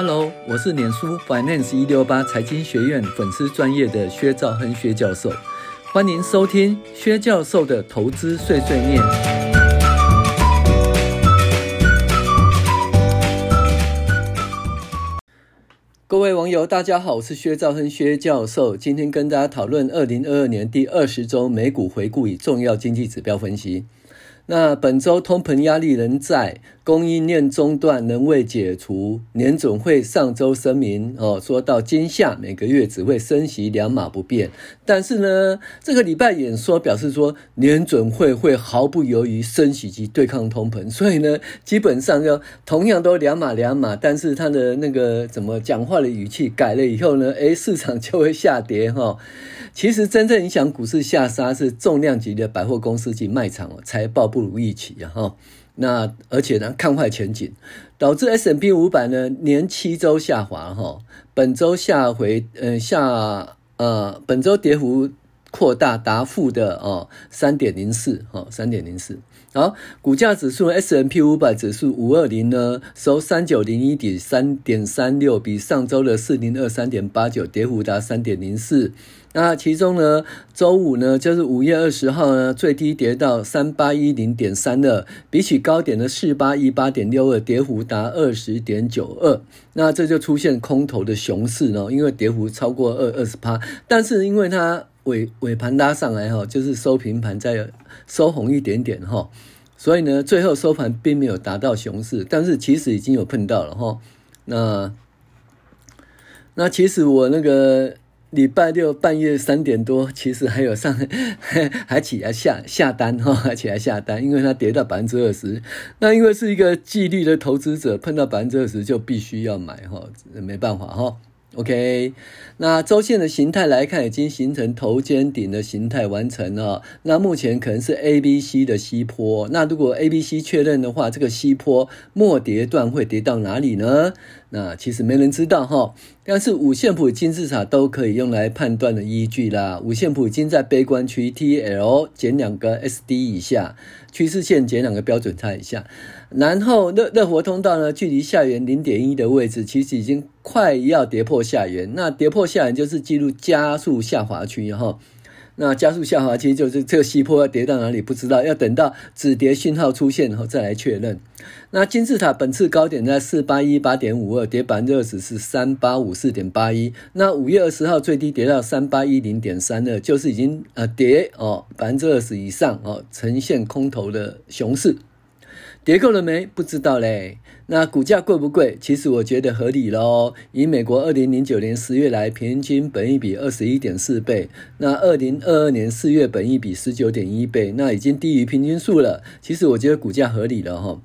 Hello，我是脸书 Finance 一六八财经学院粉丝专业的薛兆亨薛教授，欢迎收听薛教授的投资碎碎念。各位网友，大家好，我是薛兆亨薛教授，今天跟大家讨论二零二二年第二十周美股回顾与重要经济指标分析。那本周通膨压力仍在。供应链中断仍未解除，年总会上周声明哦，说到今夏每个月只会升息两码不变。但是呢，这个礼拜演说表示说，年准会会毫不犹豫升息及对抗通膨。所以呢，基本上要同样都两码两码，但是他的那个怎么讲话的语气改了以后呢，诶，市场就会下跌哈。其实真正影响股市下杀是重量级的百货公司及卖场哦，财报不如预期哈。那而且呢，看坏前景，导致 S&P 五百呢连七周下滑哈，本周下回呃下呃本周跌幅扩大达负的哦三点零四哦三点零四，好，股价指数 S&P 五百指数五二零呢收三九零一点三点三六，比上周的四零二三点八九跌幅达三点零四。那其中呢，周五呢，就是五月二十号呢，最低跌到三八一零点三二，比起高点的四八一八点六二，跌幅达二十点九二。那这就出现空头的熊市呢，因为跌幅超过二二十趴，但是因为它尾尾盘拉上来哈，就是收平盘再收红一点点哈，所以呢，最后收盘并没有达到熊市，但是其实已经有碰到了哈。那那其实我那个。礼拜六半夜三点多，其实还有上，还起来下下单哈，还起来下单，因为它跌到百分之二十。那因为是一个纪律的投资者，碰到百分之二十就必须要买哈，没办法哈。OK，那周线的形态来看，已经形成头肩顶的形态完成了。那目前可能是 A、B、C 的西坡。那如果 A、B、C 确认的话，这个西坡末跌段会跌到哪里呢？那其实没人知道哈。但是五线谱金字塔都可以用来判断的依据啦。五线谱已经在悲观区，TL 减两个 SD 以下，趋势线减两个标准差以下。然后热热活通道呢，距离下缘零点一的位置，其实已经快要跌破下缘。那跌破下缘就是进入加速下滑区哈。那加速下滑期就是这个西坡要跌到哪里不知道，要等到止跌信号出现后再来确认。那金字塔本次高点在四八一八点五二，跌百分之二十是三八五四点八一。那五月二十号最低跌到三八一零点三二，就是已经呃跌哦百分之二十以上哦，呈现空头的熊市。跌够了没？不知道嘞。那股价贵不贵？其实我觉得合理咯。以美国二零零九年十月来平均本益比二十一点四倍，那二零二二年四月本益比十九点一倍，那已经低于平均数了。其实我觉得股价合理了哈。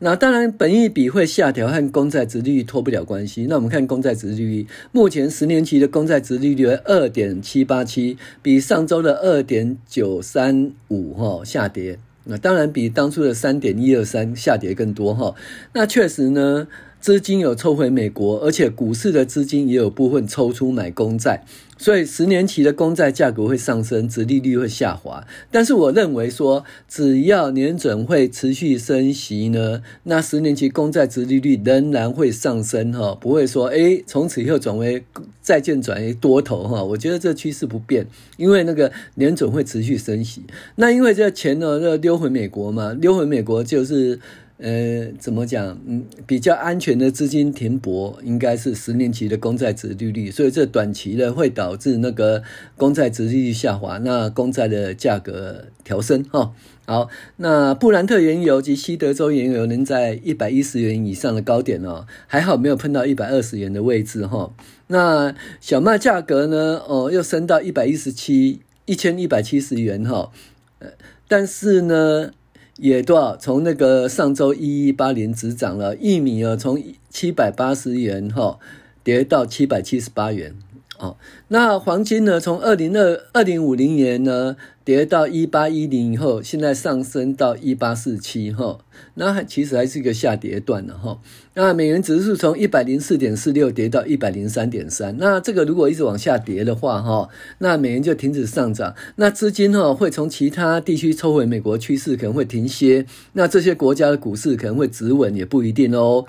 那当然本益比会下调和公债殖利率脱不了关系。那我们看公债殖利率，目前十年期的公债殖利率为二点七八七，比上周的二点九三五哈下跌。那当然比当初的三点一二三下跌更多哈。那确实呢，资金有抽回美国，而且股市的资金也有部分抽出买公债。所以十年期的公债价格会上升，殖利率会下滑。但是我认为说，只要年准会持续升息呢，那十年期公债殖利率仍然会上升哈，不会说诶从此以后转为债券转为多头哈。我觉得这趋势不变，因为那个年准会持续升息。那因为这钱呢要溜回美国嘛，溜回美国就是。呃，怎么讲？嗯，比较安全的资金停泊应该是十年期的公债殖利率，所以这短期的会导致那个公债殖利率下滑，那公债的价格调升哈。好，那布兰特原油及西德州原油能在一百一十元以上的高点哦，还好没有碰到一百二十元的位置哈。那小麦价格呢？哦，又升到一百一十七一千一百七十元哈。呃，但是呢。也多少？从那个上周一一八零只涨了，玉米啊，从七百八十元哈跌到七百七十八元。哦，那黄金呢？从二零二二零五零年呢跌到一八一零以后，现在上升到一八四七哈，那其实还是一个下跌段了哈。那美元指数从一百零四点四六跌到一百零三点三，那这个如果一直往下跌的话哈，那美元就停止上涨，那资金哈会从其他地区抽回美国，趋势可能会停歇，那这些国家的股市可能会止稳，也不一定哦。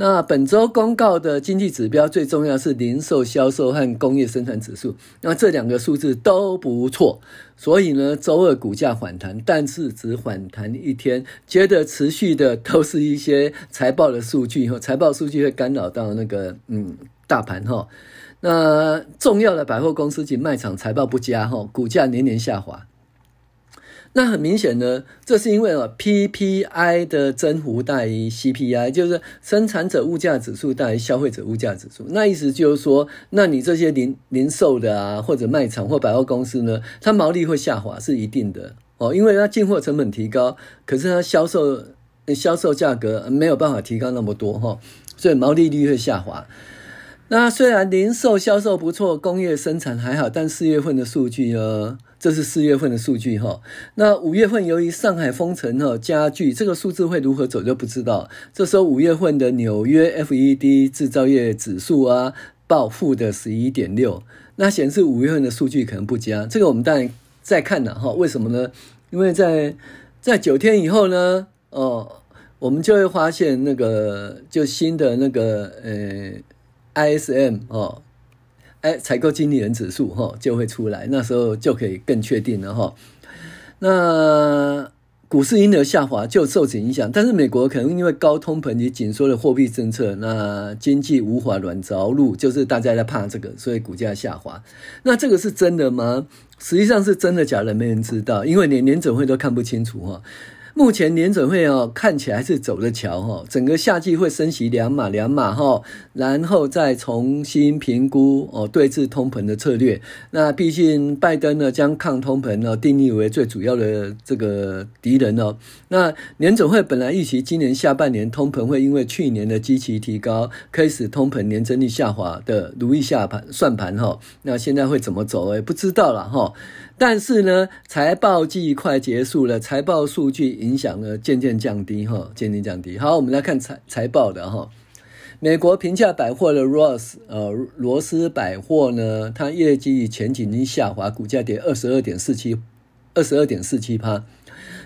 那本周公告的经济指标最重要是零售销售和工业生产指数，那这两个数字都不错，所以呢，周二股价反弹，但是只反弹一天，接着持续的都是一些财报的数据哈，财报数据会干扰到那个嗯大盘哈。那重要的百货公司及卖场财报不佳哈，股价年年下滑。那很明显呢，这是因为啊，PPI 的增幅大于 CPI，就是生产者物价指数大于消费者物价指数。那意思就是说，那你这些零零售的啊，或者卖场或百货公司呢，它毛利会下滑是一定的哦，因为它进货成本提高，可是它销售销售价格没有办法提高那么多哈，所以毛利率会下滑。那虽然零售销售不错，工业生产还好，但四月份的数据呢？这是四月份的数据哈，那五月份由于上海封城哈加剧，这个数字会如何走就不知道。这时候五月份的纽约 FED 制造业指数啊报负的十一点六，那显示五月份的数据可能不佳。这个我们当然再看了哈，为什么呢？因为在在九天以后呢，哦，我们就会发现那个就新的那个呃 ISM 哦。哎，采购经理人指数哈就会出来，那时候就可以更确定了哈。那股市因而下滑，就受此影响。但是美国可能因为高通膨及紧缩的货币政策，那经济无法软着陆，就是大家在怕这个，所以股价下滑。那这个是真的吗？实际上是真的假的，没人知道，因为连联准会都看不清楚哈。目前联准会哦看起来是走着瞧哈，整个夏季会升息两码两码哈，然后再重新评估哦对峙通膨的策略。那毕竟拜登呢将抗通膨呢定义为最主要的这个敌人哦。那联准会本来预期今年下半年通膨会因为去年的基期提高，开始通膨年增率下滑的如意下盘算盘哈。那现在会怎么走诶？不知道了哈。但是呢，财报季快结束了，财报数据影响呢渐渐降低哈，渐渐降低。好，我们来看财财报的哈。美国平价百货的 Ross 呃罗斯百货呢，它业绩前景已经下滑，股价跌二十二点四七，二十二点四七趴。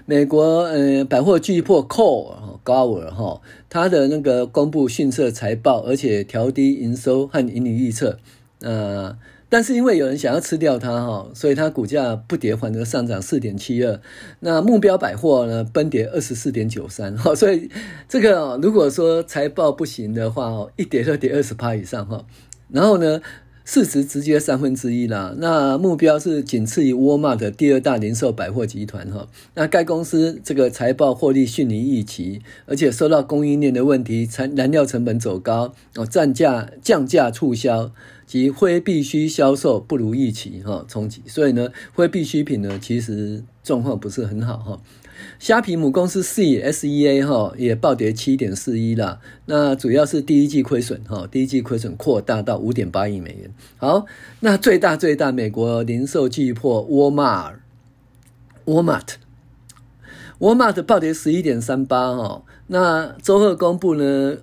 美国呃百货巨擘 Kohl Gower 哈，它的那个公布逊色财报，而且调低营收和盈利预测，呃。但是因为有人想要吃掉它哈，所以它股价不跌反而上涨四点七二。那目标百货呢，崩跌二十四点九三哈。所以这个如果说财报不行的话哦，一跌就跌二十趴以上哈。然后呢，市值直接三分之一啦。那目标是仅次于沃尔玛的第二大零售百货集团哈。那该公司这个财报获利逊于预期，而且受到供应链的问题，材燃料成本走高哦，降价降价促销。及非必需销售不如预期哈冲击，所以呢，非必需品呢其实状况不是很好哈。虾皮母公司 CSEA 哈也暴跌七点四一啦，那主要是第一季亏损哈，第一季亏损扩大到五点八亿美元。好，那最大最大美国零售巨擘沃尔玛，沃尔玛，沃尔玛的暴跌十一点三八哈，那周二公布呢。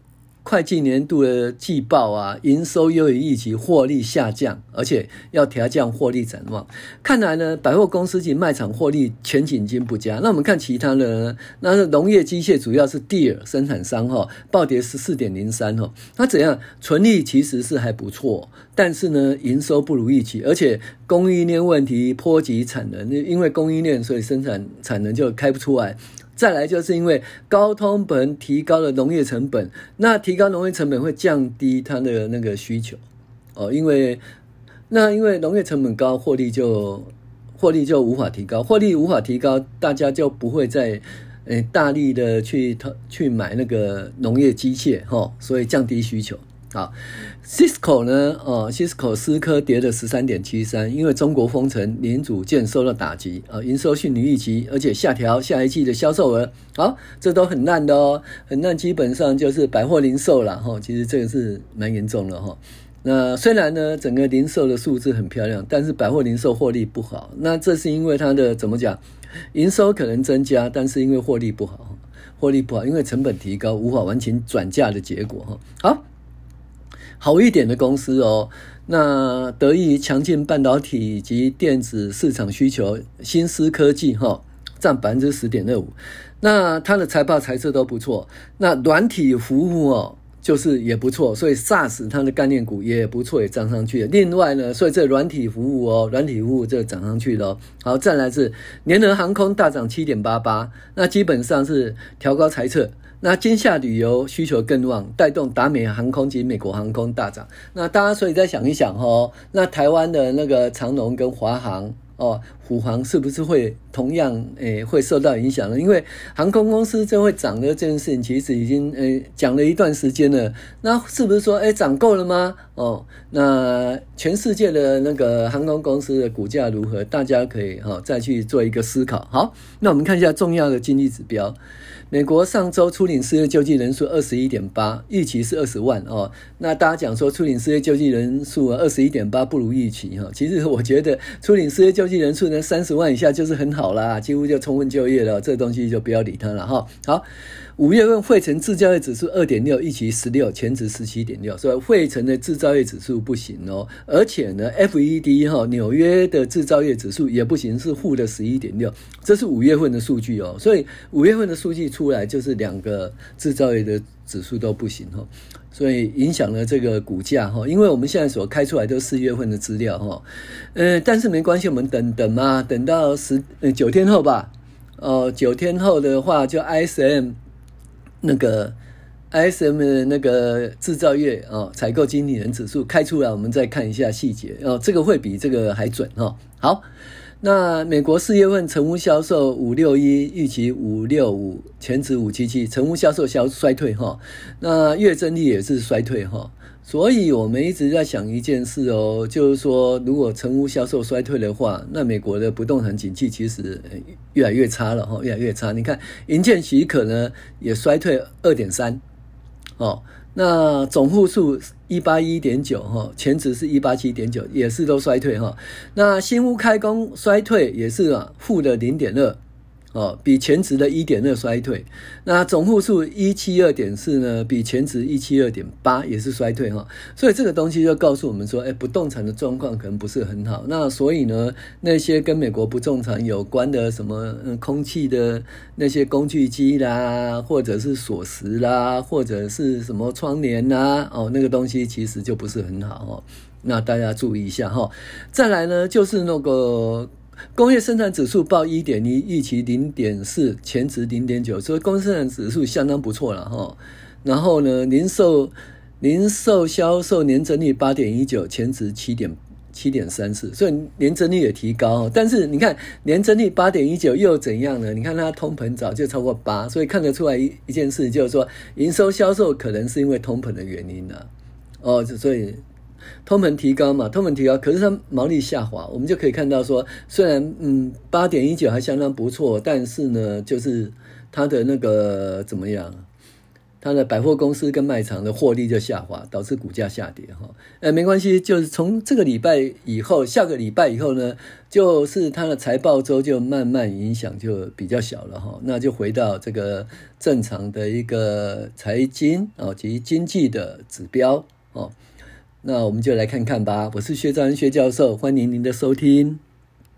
会计年度的季报啊，营收优于预期，获利下降，而且要调降获利展望。看来呢，百货公司及卖场获利前景经不佳。那我们看其他的呢，那是农业机械，主要是 Deer 生产商哈，暴跌十四点零三哈。那怎样？纯利其实是还不错，但是呢，营收不如预期，而且供应链问题波及产能，因为供应链，所以生产产能就开不出来。再来就是因为高通膨提高了农业成本，那提高农业成本会降低它的那个需求哦，因为那因为农业成本高，获利就获利就无法提高，获利无法提高，大家就不会再诶大力的去去买那个农业机械哈，所以降低需求。好，Cisco 呢？哦，Cisco 思科跌了十三点七三，因为中国封城，零组件受到打击，啊，营收逊于预期，而且下调下一季的销售额。好，这都很烂的哦，很烂，基本上就是百货零售了哈。其实这个是蛮严重的哈。那虽然呢，整个零售的数字很漂亮，但是百货零售获利不好。那这是因为它的怎么讲？营收可能增加，但是因为获利不好，获利不好，因为成本提高，无法完全转嫁的结果哈。好。好一点的公司哦，那得益于强劲半导体以及电子市场需求，新思科技哈占百分之十点二五，那它的财报财测都不错。那软体服务哦，就是也不错，所以 SaaS 它的概念股也不错，也涨上去了。另外呢，所以这软体服务哦，软体服务这涨上去了。好，再来是联合航空大涨七点八八，那基本上是调高财测。那今夏旅游需求更旺，带动达美航空及美国航空大涨。那大家所以再想一想哦，那台湾的那个长荣跟华航。哦，虎航是不是会同样诶、会受到影响呢？因为航空公司就会涨的这件事情，其实已经诶讲、了一段时间了。那是不是说诶涨够了吗？哦，那全世界的那个航空公司的股价如何？大家可以哈、哦、再去做一个思考。好，那我们看一下重要的经济指标。美国上周初领失业救济人数二十一点八，预期是二十万哦。那大家讲说初领失业救济人数二十一点八不如预期哈。其实我觉得初领失业救济人数呢三十万以下就是很好啦，几乎就充分就业了，这东西就不要理它了哈。好。五月份惠城制造业指数二点六，预期十六，前值十七点六，所以惠城的制造业指数不行哦。而且呢，FED 哈纽约的制造业指数也不行，是负的十一点六，这是五月份的数据哦。所以五月份的数据出来，就是两个制造业的指数都不行哈，所以影响了这个股价哈。因为我们现在所开出来都是四月份的资料哈，呃，但是没关系，我们等等嘛，等到十呃九天后吧。哦，九天后的话就 ISM。那个 ISM 的那个制造业啊，采购经理人指数开出来，我们再看一下细节哦，这个会比这个还准哈。好，那美国四月份成屋销售五六一，预期五六五，前值五七七，成屋销售销衰退哈，那月增率也是衰退哈。所以我们一直在想一件事哦，就是说，如果成屋销售衰退的话，那美国的不动产景气其实越来越差了哈，越来越差。你看，营建许可呢也衰退二点三，哦，那总户数一八一点九哈，前值是一八七点九，也是都衰退哈。那新屋开工衰退也是啊，负的零点二。哦，比前值的一点二衰退，那总户数一七二点四呢，比前值一七二点八也是衰退哈，所以这个东西就告诉我们说，哎，不动产的状况可能不是很好。那所以呢，那些跟美国不动产有关的什么，嗯，空气的那些工具机啦，或者是锁匙啦，或者是什么窗帘啦，哦，那个东西其实就不是很好哦。那大家注意一下哈。再来呢，就是那个。工业生产指数报一点一，预期零点四，前值零点九，所以工业生产指数相当不错了哈。然后呢，零售零售销售年增率八点一九，前值七点七点三四，所以年增率也提高。但是你看年增率八点一九又怎样呢？你看它通膨早就超过八，所以看得出来一一件事，就是说营收销售可能是因为通膨的原因了。哦，所以。通膨提高嘛，通膨提高，可是它毛利下滑，我们就可以看到说，虽然嗯八点一九还相当不错，但是呢，就是它的那个怎么样，它的百货公司跟卖场的获利就下滑，导致股价下跌哈。呃，没关系，就是从这个礼拜以后，下个礼拜以后呢，就是它的财报周就慢慢影响就比较小了哈，那就回到这个正常的一个财经哦及经济的指标哦。那我们就来看看吧。我是薛兆恩薛教授，欢迎您的收听。